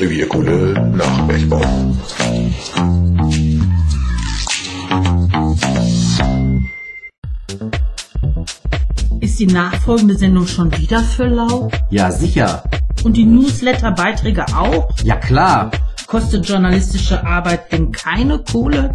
Revierkunde nach Bergbau. Ist die nachfolgende Sendung schon wieder für lau? Ja, sicher. Und die Newsletter-Beiträge auch? Ja, klar. Kostet journalistische Arbeit denn keine Kohle?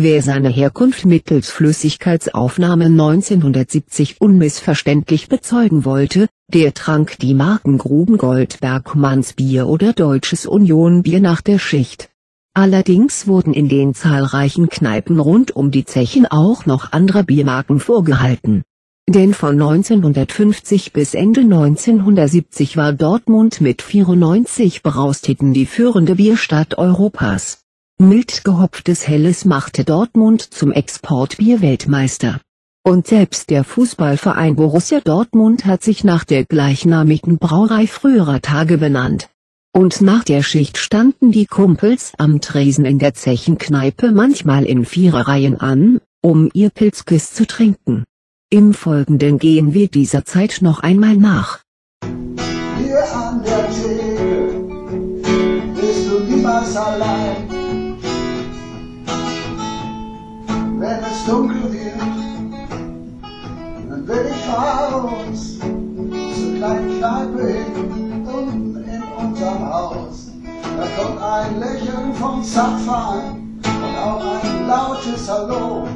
Wer seine Herkunft mittels Flüssigkeitsaufnahme 1970 unmissverständlich bezeugen wollte, der trank die Markengruben Goldbergmanns Bier oder Deutsches Union Bier nach der Schicht. Allerdings wurden in den zahlreichen Kneipen rund um die Zechen auch noch andere Biermarken vorgehalten. Denn von 1950 bis Ende 1970 war Dortmund mit 94 Braustitten die führende Bierstadt Europas. Mild gehopftes Helles machte Dortmund zum Exportbier-Weltmeister. Und selbst der Fußballverein Borussia Dortmund hat sich nach der gleichnamigen Brauerei früherer Tage benannt. Und nach der Schicht standen die Kumpels am Tresen in der Zechenkneipe manchmal in Viererreihen an, um ihr Pilzkiss zu trinken. Im Folgenden gehen wir dieser Zeit noch einmal nach. Hier an der Theke bist du niemals allein. Wenn es dunkel wird, dann will ich raus zur kleinen Kneipe hin, unten in unserem Haus. Da kommt ein Lächeln vom Zapfhahn und auch ein lautes Hallo.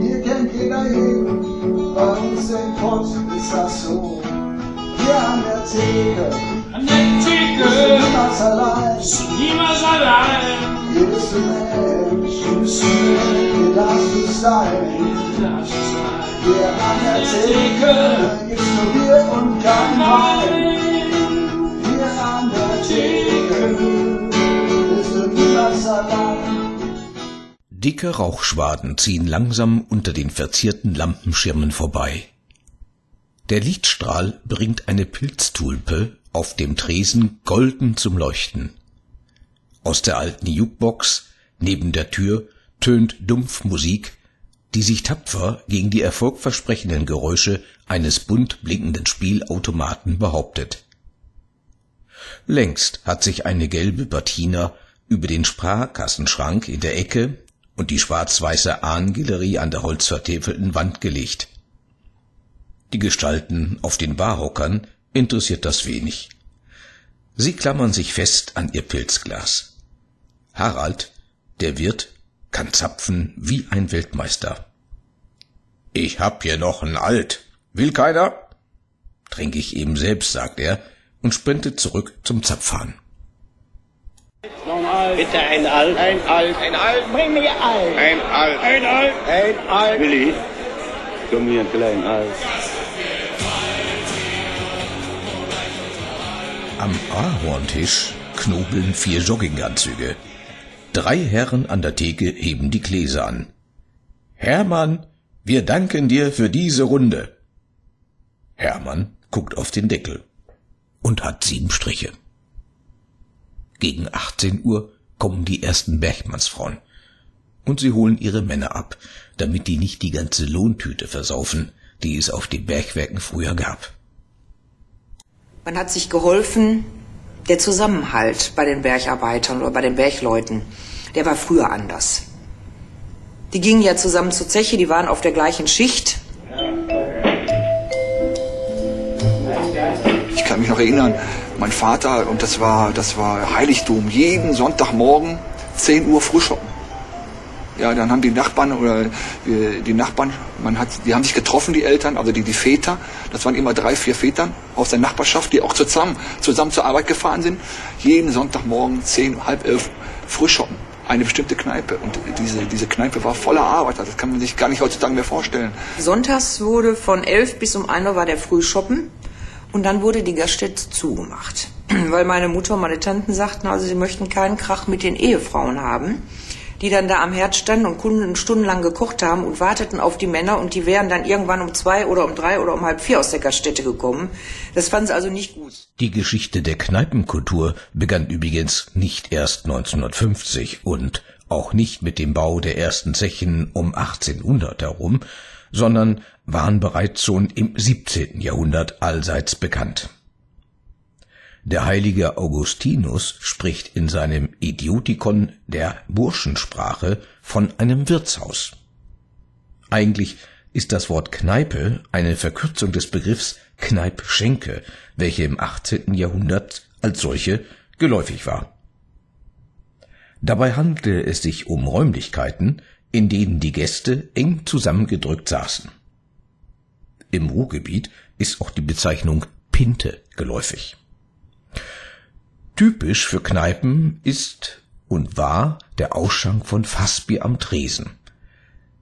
Hier kennt jeder jeden, bei uns in Pott ist das so. Hier an der Theke An der bist du Theke niemals allein. bist du niemals allein. Hier bist Dicke Rauchschwaden ziehen langsam unter den verzierten Lampenschirmen vorbei. Der Lichtstrahl bringt eine Pilztulpe auf dem Tresen golden zum Leuchten. Aus der alten Jukebox neben der Tür tönt dumpf Musik, die sich tapfer gegen die erfolgversprechenden Geräusche eines bunt blinkenden Spielautomaten behauptet. Längst hat sich eine gelbe Batina über den Sparkassenschrank in der Ecke und die schwarz-weiße Ahnengalerie an der holzvertäfelten Wand gelegt. Die Gestalten auf den Barhockern interessiert das wenig. Sie klammern sich fest an ihr Pilzglas. Harald, der Wirt, kann zapfen wie ein Weltmeister. Ich hab hier noch ein Alt. Will keiner? Trink ich eben selbst, sagt er und sprintet zurück zum Zapfhahn. Bitte ein Alt. Ein Alt. Ein Alt. Bring mir Alt. Ein Alt. Ein Alt. Ein Alt. Willi, komm hier ein klein Alt. Am Ahorntisch knobeln vier Jogginganzüge. Drei Herren an der Theke heben die Gläser an. Hermann, wir danken dir für diese Runde. Hermann guckt auf den Deckel und hat sieben Striche. Gegen 18 Uhr kommen die ersten Bergmannsfrauen. Und sie holen ihre Männer ab, damit die nicht die ganze Lohntüte versaufen, die es auf den Bergwerken früher gab. Man hat sich geholfen, der Zusammenhalt bei den Bergarbeitern oder bei den Bergleuten, der war früher anders. Die gingen ja zusammen zur Zeche, die waren auf der gleichen Schicht. Ich kann mich noch erinnern, mein Vater, und das war, das war Heiligtum, jeden Sonntagmorgen 10 Uhr Frühschoppen. Ja, dann haben die Nachbarn oder äh, die Nachbarn, man hat, die haben sich getroffen, die Eltern, also die, die Väter. Das waren immer drei, vier Vätern aus der Nachbarschaft, die auch zusammen, zusammen zur Arbeit gefahren sind. Jeden Sonntagmorgen zehn, halb elf Frühschoppen. Eine bestimmte Kneipe. Und diese, diese Kneipe war voller Arbeit. Das kann man sich gar nicht heutzutage mehr vorstellen. Sonntags wurde von elf bis um ein Uhr war der Frühschoppen. Und dann wurde die Gaststätte zugemacht. Weil meine Mutter und meine Tanten sagten, also sie möchten keinen Krach mit den Ehefrauen haben, die dann da am Herd standen und Kunden stundenlang gekocht haben und warteten auf die Männer und die wären dann irgendwann um zwei oder um drei oder um halb vier aus der Gaststätte gekommen. Das fanden sie also nicht gut. Die Geschichte der Kneipenkultur begann übrigens nicht erst 1950 und auch nicht mit dem Bau der ersten Zechen um 1800 herum, sondern waren bereits schon im 17. Jahrhundert allseits bekannt. Der heilige Augustinus spricht in seinem Idiotikon der Burschensprache von einem Wirtshaus. Eigentlich ist das Wort Kneipe eine Verkürzung des Begriffs Kneipschenke, welche im 18. Jahrhundert als solche geläufig war. Dabei handelte es sich um Räumlichkeiten, in denen die Gäste eng zusammengedrückt saßen. Im Ruhrgebiet ist auch die Bezeichnung Pinte geläufig. Typisch für Kneipen ist und war der Ausschank von Fassbier am Tresen.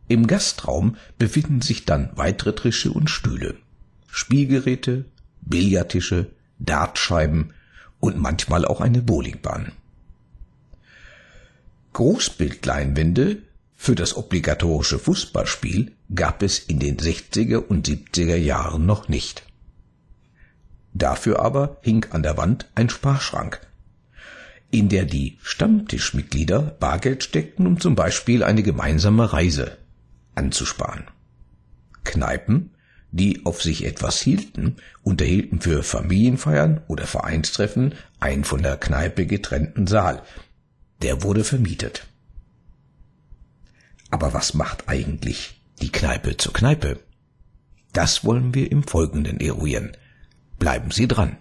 Im Gastraum befinden sich dann weitere Tische und Stühle, Spielgeräte, Billardtische, Dartscheiben und manchmal auch eine Bowlingbahn. Großbildleinwände für das obligatorische Fußballspiel gab es in den 60er und 70er Jahren noch nicht. Dafür aber hing an der Wand ein Sparschrank, in der die Stammtischmitglieder Bargeld steckten, um zum Beispiel eine gemeinsame Reise anzusparen. Kneipen, die auf sich etwas hielten, unterhielten für Familienfeiern oder Vereinstreffen einen von der Kneipe getrennten Saal. Der wurde vermietet. Aber was macht eigentlich die Kneipe zur Kneipe? Das wollen wir im Folgenden eruieren. Bleiben Sie dran.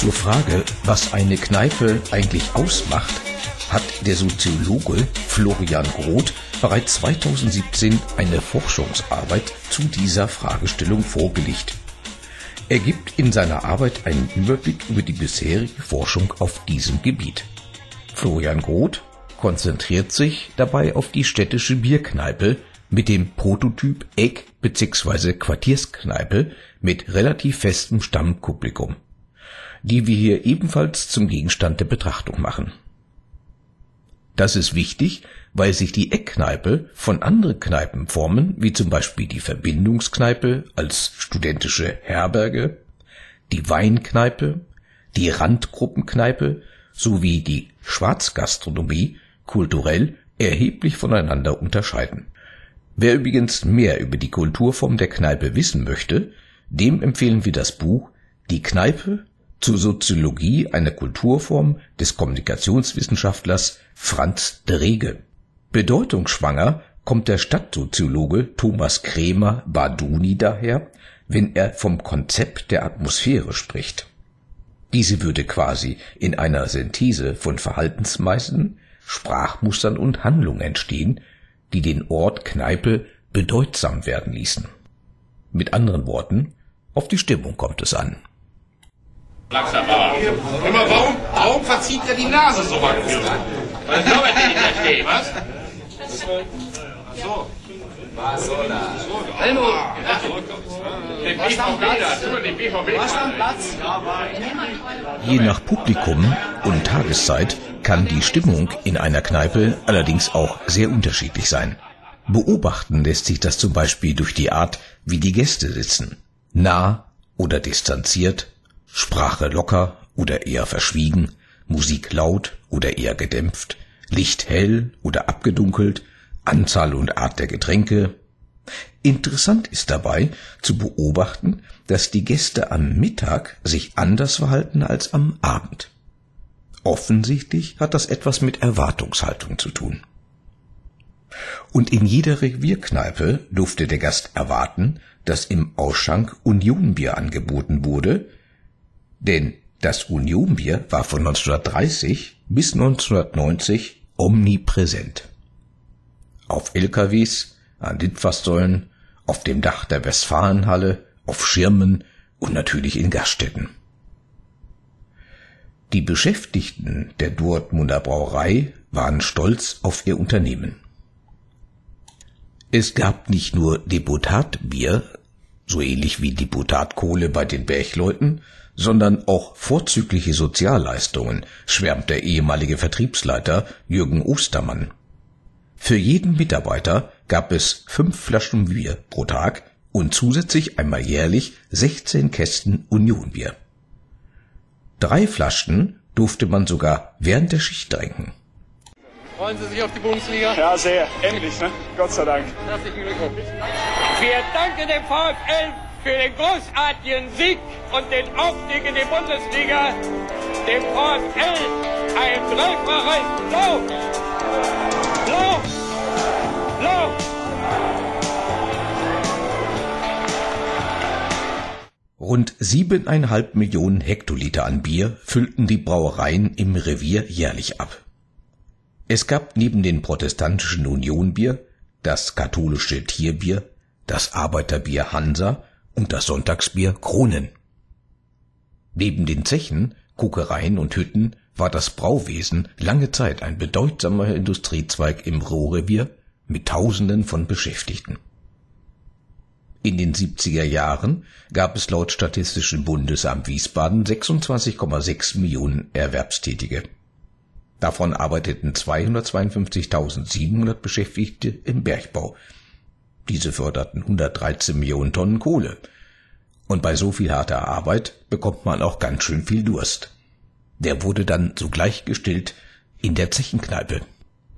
Zur Frage, was eine Kneipe eigentlich ausmacht, hat der Soziologe Florian Groth bereits 2017 eine Forschungsarbeit zu dieser Fragestellung vorgelegt. Er gibt in seiner Arbeit einen Überblick über die bisherige Forschung auf diesem Gebiet. Florian Groth konzentriert sich dabei auf die städtische Bierkneipe mit dem Prototyp Eck- bzw. Quartierskneipe mit relativ festem Stammpublikum die wir hier ebenfalls zum Gegenstand der Betrachtung machen. Das ist wichtig, weil sich die Eckkneipe von anderen Kneipenformen, wie zum Beispiel die Verbindungskneipe als studentische Herberge, die Weinkneipe, die Randgruppenkneipe sowie die Schwarzgastronomie kulturell erheblich voneinander unterscheiden. Wer übrigens mehr über die Kulturform der Kneipe wissen möchte, dem empfehlen wir das Buch Die Kneipe zur Soziologie einer Kulturform des Kommunikationswissenschaftlers Franz Drege. Bedeutungsschwanger kommt der Stadtsoziologe Thomas Krämer Barduni daher, wenn er vom Konzept der Atmosphäre spricht. Diese würde quasi in einer Synthese von Verhaltensweisen, Sprachmustern und Handlungen entstehen, die den Ort Kneipe bedeutsam werden ließen. Mit anderen Worten, auf die Stimmung kommt es an. Langsam, aber. Immer, warum, warum verzieht er die Nase so weit? Was soll er denn nicht verstehen, was? So. Was soll das? Helmut! Den BVB den BVB. Was am Platz? Je nach Publikum und Tageszeit kann die Stimmung in einer Kneipe allerdings auch sehr unterschiedlich sein. Beobachten lässt sich das zum Beispiel durch die Art, wie die Gäste sitzen. Nah oder distanziert, Sprache locker oder eher verschwiegen, Musik laut oder eher gedämpft, Licht hell oder abgedunkelt, Anzahl und Art der Getränke. Interessant ist dabei zu beobachten, dass die Gäste am Mittag sich anders verhalten als am Abend. Offensichtlich hat das etwas mit Erwartungshaltung zu tun. Und in jeder Revierkneipe durfte der Gast erwarten, dass im Ausschank Unionbier angeboten wurde, denn das Unionbier war von 1930 bis 1990 omnipräsent. Auf LKWs, an Litfaßsäulen, auf dem Dach der Westfalenhalle, auf Schirmen und natürlich in Gaststätten. Die Beschäftigten der Dortmunder Brauerei waren stolz auf ihr Unternehmen. Es gab nicht nur Deputatbier, so ähnlich wie Deputatkohle bei den Bergleuten, sondern auch vorzügliche Sozialleistungen, schwärmt der ehemalige Vertriebsleiter Jürgen Ostermann. Für jeden Mitarbeiter gab es fünf Flaschen Bier pro Tag und zusätzlich einmal jährlich 16 Kästen Unionbier. Drei Flaschen durfte man sogar während der Schicht trinken. Freuen Sie sich auf die Bundesliga? Ja, sehr. Endlich, ne? Gott sei Dank. Herzlichen Glückwunsch. Wir danken dem VfL für den großartigen Sieg und den Aufstieg in die Bundesliga. Dem VfL ein dreifaches Lob. Lob. Lob. Rund siebeneinhalb Millionen Hektoliter an Bier füllten die Brauereien im Revier jährlich ab. Es gab neben den protestantischen Unionbier das katholische Tierbier, das Arbeiterbier Hansa und das Sonntagsbier Kronen. Neben den Zechen, Kokereien und Hütten war das Brauwesen lange Zeit ein bedeutsamer Industriezweig im Ruhrrevier mit Tausenden von Beschäftigten. In den 70er Jahren gab es laut Statistischen Bundesamt Wiesbaden 26,6 Millionen Erwerbstätige. Davon arbeiteten 252.700 Beschäftigte im Bergbau. Diese förderten 113 Millionen Tonnen Kohle. Und bei so viel harter Arbeit bekommt man auch ganz schön viel Durst. Der wurde dann sogleich gestillt in der Zechenkneipe.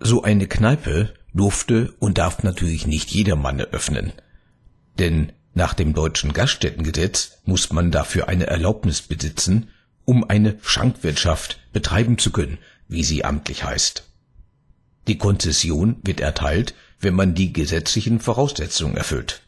So eine Kneipe durfte und darf natürlich nicht jedermann eröffnen. Denn nach dem deutschen Gaststättengesetz muss man dafür eine Erlaubnis besitzen, um eine Schankwirtschaft betreiben zu können, wie sie amtlich heißt. Die Konzession wird erteilt, wenn man die gesetzlichen Voraussetzungen erfüllt.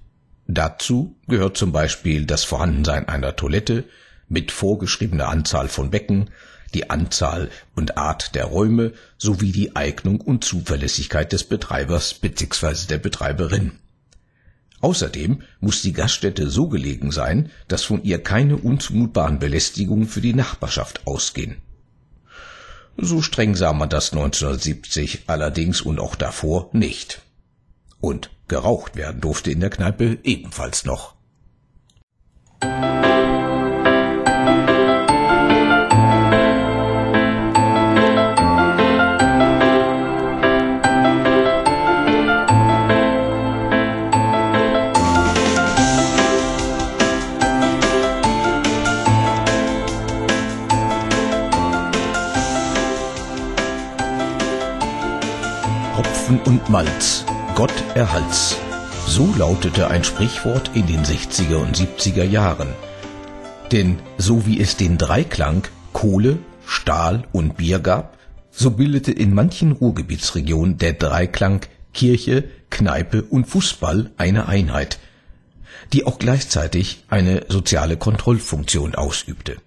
Dazu gehört zum Beispiel das Vorhandensein einer Toilette mit vorgeschriebener Anzahl von Becken, die Anzahl und Art der Räume sowie die Eignung und Zuverlässigkeit des Betreibers bzw. der Betreiberin. Außerdem muss die Gaststätte so gelegen sein, dass von ihr keine unzumutbaren Belästigungen für die Nachbarschaft ausgehen. So streng sah man das 1970 allerdings und auch davor nicht. Und geraucht werden durfte in der Kneipe ebenfalls noch. Hopfen und Malz, Gott erhalt's. So lautete ein Sprichwort in den 60er und 70er Jahren. Denn so wie es den Dreiklang Kohle, Stahl und Bier gab, so bildete in manchen Ruhrgebietsregionen der Dreiklang Kirche, Kneipe und Fußball eine Einheit, die auch gleichzeitig eine soziale Kontrollfunktion ausübte.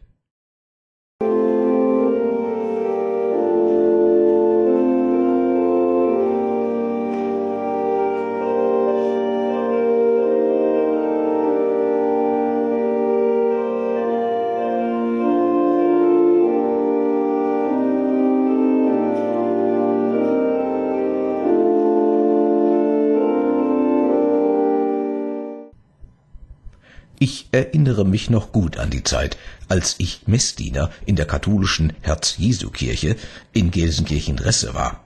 Ich erinnere mich noch gut an die Zeit, als ich Messdiener in der katholischen Herz-Jesu-Kirche in Gelsenkirchen-Resse war.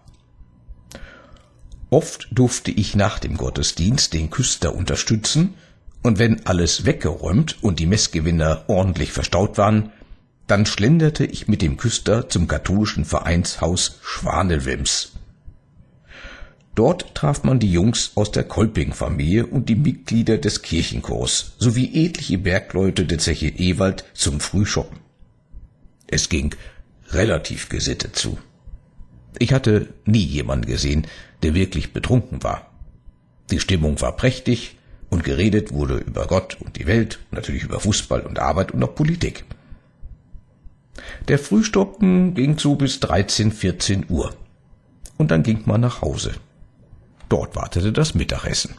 Oft durfte ich nach dem Gottesdienst den Küster unterstützen, und wenn alles weggeräumt und die Messgewinner ordentlich verstaut waren, dann schlenderte ich mit dem Küster zum katholischen Vereinshaus Schwanelwims. Dort traf man die Jungs aus der Kolping-Familie und die Mitglieder des Kirchenchors sowie etliche Bergleute der Zeche Ewald zum Frühschoppen. Es ging relativ gesittet zu. Ich hatte nie jemanden gesehen, der wirklich betrunken war. Die Stimmung war prächtig und geredet wurde über Gott und die Welt, natürlich über Fußball und Arbeit und auch Politik. Der Frühstoppen ging so bis 13, 14 Uhr. Und dann ging man nach Hause. Dort wartete das Mittagessen.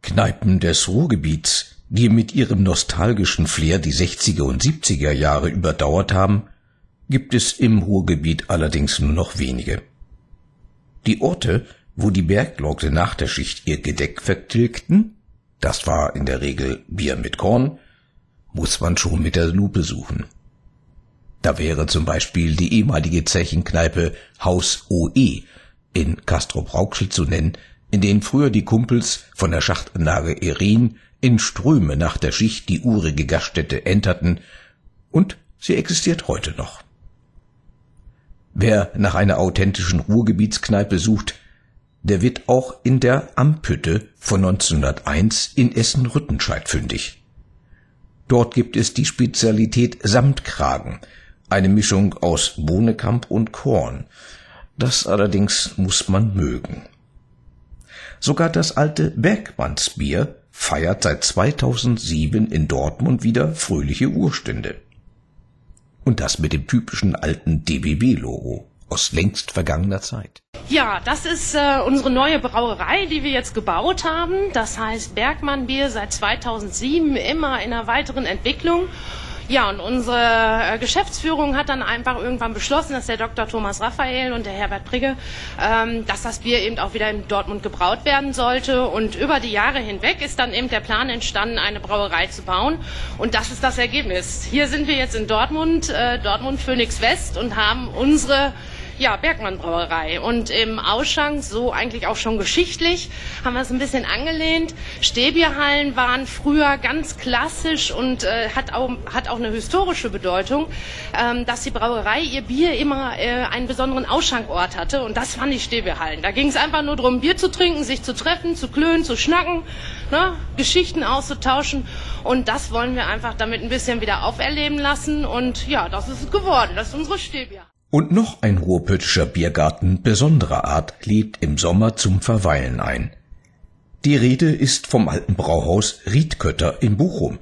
Kneipen des Ruhrgebiets, die mit ihrem nostalgischen Flair die 60er und 70er Jahre überdauert haben, gibt es im Ruhrgebiet allerdings nur noch wenige. Die Orte, wo die Bergleute nach der Schicht ihr Gedeck vertilgten, das war in der Regel Bier mit Korn, muss man schon mit der Lupe suchen. Da wäre zum Beispiel die ehemalige Zechenkneipe Haus OE in Castrop-Rauxel zu nennen, in denen früher die Kumpels von der Schachtanlage Erin in Ströme nach der Schicht die urige Gaststätte enterten und sie existiert heute noch. Wer nach einer authentischen Ruhrgebietskneipe sucht, der wird auch in der Ampütte von 1901 in Essen-Rüttenscheid fündig. Dort gibt es die Spezialität Samtkragen, eine Mischung aus Bohnekamp und Korn. Das allerdings muss man mögen. Sogar das alte Bergmannsbier feiert seit 2007 in Dortmund wieder fröhliche Urstände. Und das mit dem typischen alten DBB-Logo aus längst vergangener Zeit. Ja, das ist äh, unsere neue Brauerei, die wir jetzt gebaut haben. Das heißt Bergmann Bier seit 2007 immer in einer weiteren Entwicklung. Ja, und unsere äh, Geschäftsführung hat dann einfach irgendwann beschlossen, dass der Dr. Thomas Raphael und der Herbert Prigge, ähm, dass das Bier eben auch wieder in Dortmund gebraut werden sollte. Und über die Jahre hinweg ist dann eben der Plan entstanden, eine Brauerei zu bauen. Und das ist das Ergebnis. Hier sind wir jetzt in Dortmund, äh, Dortmund Phoenix West und haben unsere ja, Bergmann Brauerei. Und im Ausschank, so eigentlich auch schon geschichtlich, haben wir es ein bisschen angelehnt. Stäbierhallen waren früher ganz klassisch und äh, hat, auch, hat auch eine historische Bedeutung, ähm, dass die Brauerei ihr Bier immer äh, einen besonderen Ausschenkort hatte. Und das waren die Stäbierhallen. Da ging es einfach nur darum, Bier zu trinken, sich zu treffen, zu klönen, zu schnacken, ne, Geschichten auszutauschen. Und das wollen wir einfach damit ein bisschen wieder auferleben lassen. Und ja, das ist es geworden. Das ist unsere Stäbierhalle. Und noch ein ruhrpöttischer Biergarten besonderer Art lädt im Sommer zum Verweilen ein. Die Rede ist vom alten Brauhaus Riedkötter in Bochum,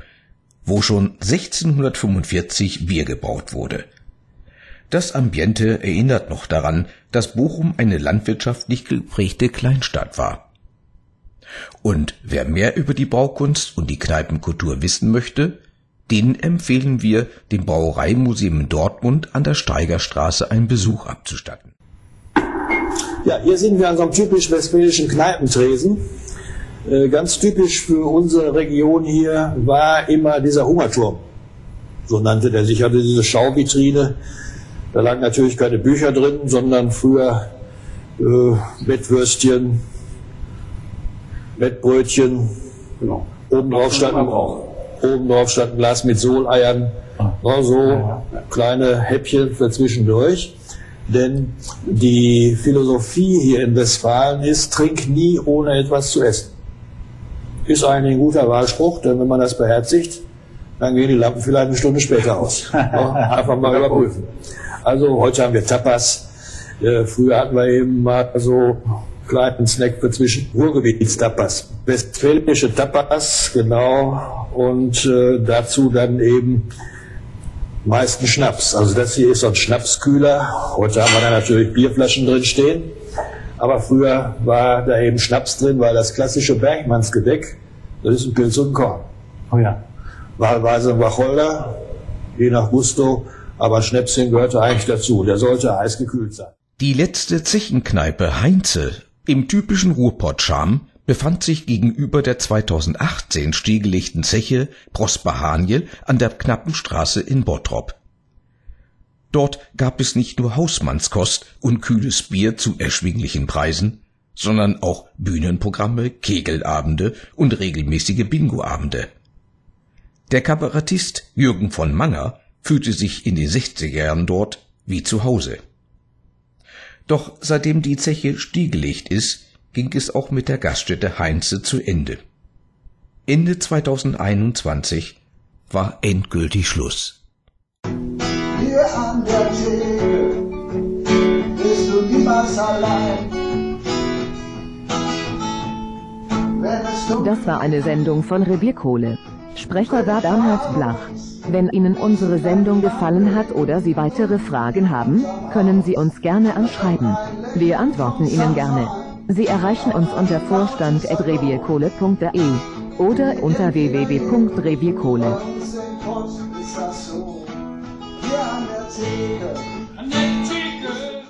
wo schon 1645 Bier gebraut wurde. Das Ambiente erinnert noch daran, dass Bochum eine landwirtschaftlich geprägte Kleinstadt war. Und wer mehr über die Braukunst und die Kneipenkultur wissen möchte, denen empfehlen wir, dem Brauereimuseum in Dortmund an der Steigerstraße einen Besuch abzustatten. Ja, hier sind wir an so einem typisch westfälischen Kneipentresen. Äh, ganz typisch für unsere Region hier war immer dieser Hungerturm. So nannte der sich, hatte diese Schauvitrine. Da lagen natürlich keine Bücher drin, sondern früher äh, Bettwürstchen, Bettbrötchen. Genau. Oben drauf standen auch Oben drauf stand ein Glas mit Soleiern. Ah. so kleine Häppchen für zwischendurch. Denn die Philosophie hier in Westfalen ist, trink nie ohne etwas zu essen. Ist eigentlich ein guter Wahlspruch, denn wenn man das beherzigt, dann gehen die Lampen vielleicht eine Stunde später aus. Einfach mal überprüfen. Also heute haben wir Tapas. Äh, früher hatten wir eben mal so kleinen Snack für zwischen Ruhrgebietstapas. Westfälische Tapas, genau, und äh, dazu dann eben meisten Schnaps. Also das hier ist so ein Schnapskühler. Heute haben wir da natürlich Bierflaschen drin stehen. Aber früher war da eben Schnaps drin, weil das klassische Bergmannsgedeck, das ist ein Pilz und ein Korn. Oh ja. Wahlweise ein Wacholder, je nach Gusto, aber Schnäpschen gehörte eigentlich dazu. Der sollte heiß gekühlt sein. Die letzte Zechenkneipe Heinze im typischen Ruhrpott-Charme befand sich gegenüber der 2018 stillgelegten Zeche Prosper Haniel an der Knappenstraße in Bottrop. Dort gab es nicht nur Hausmannskost und kühles Bier zu erschwinglichen Preisen, sondern auch Bühnenprogramme, Kegelabende und regelmäßige Bingoabende. Der Kabarettist Jürgen von Manger fühlte sich in den 60er Jahren dort wie zu Hause. Doch seitdem die Zeche stillgelegt ist, ging es auch mit der Gaststätte Heinze zu Ende. Ende 2021 war endgültig Schluss. Hier an der Theke bist du niemals allein. Das war eine Sendung von Revierkohle. Sprecher war Bernhard Blach. Wenn Ihnen unsere Sendung gefallen hat oder Sie weitere Fragen haben, können Sie uns gerne anschreiben. Wir antworten Ihnen gerne. Sie erreichen uns unter vorstand.revierkohle.de oder unter www.revierkohle.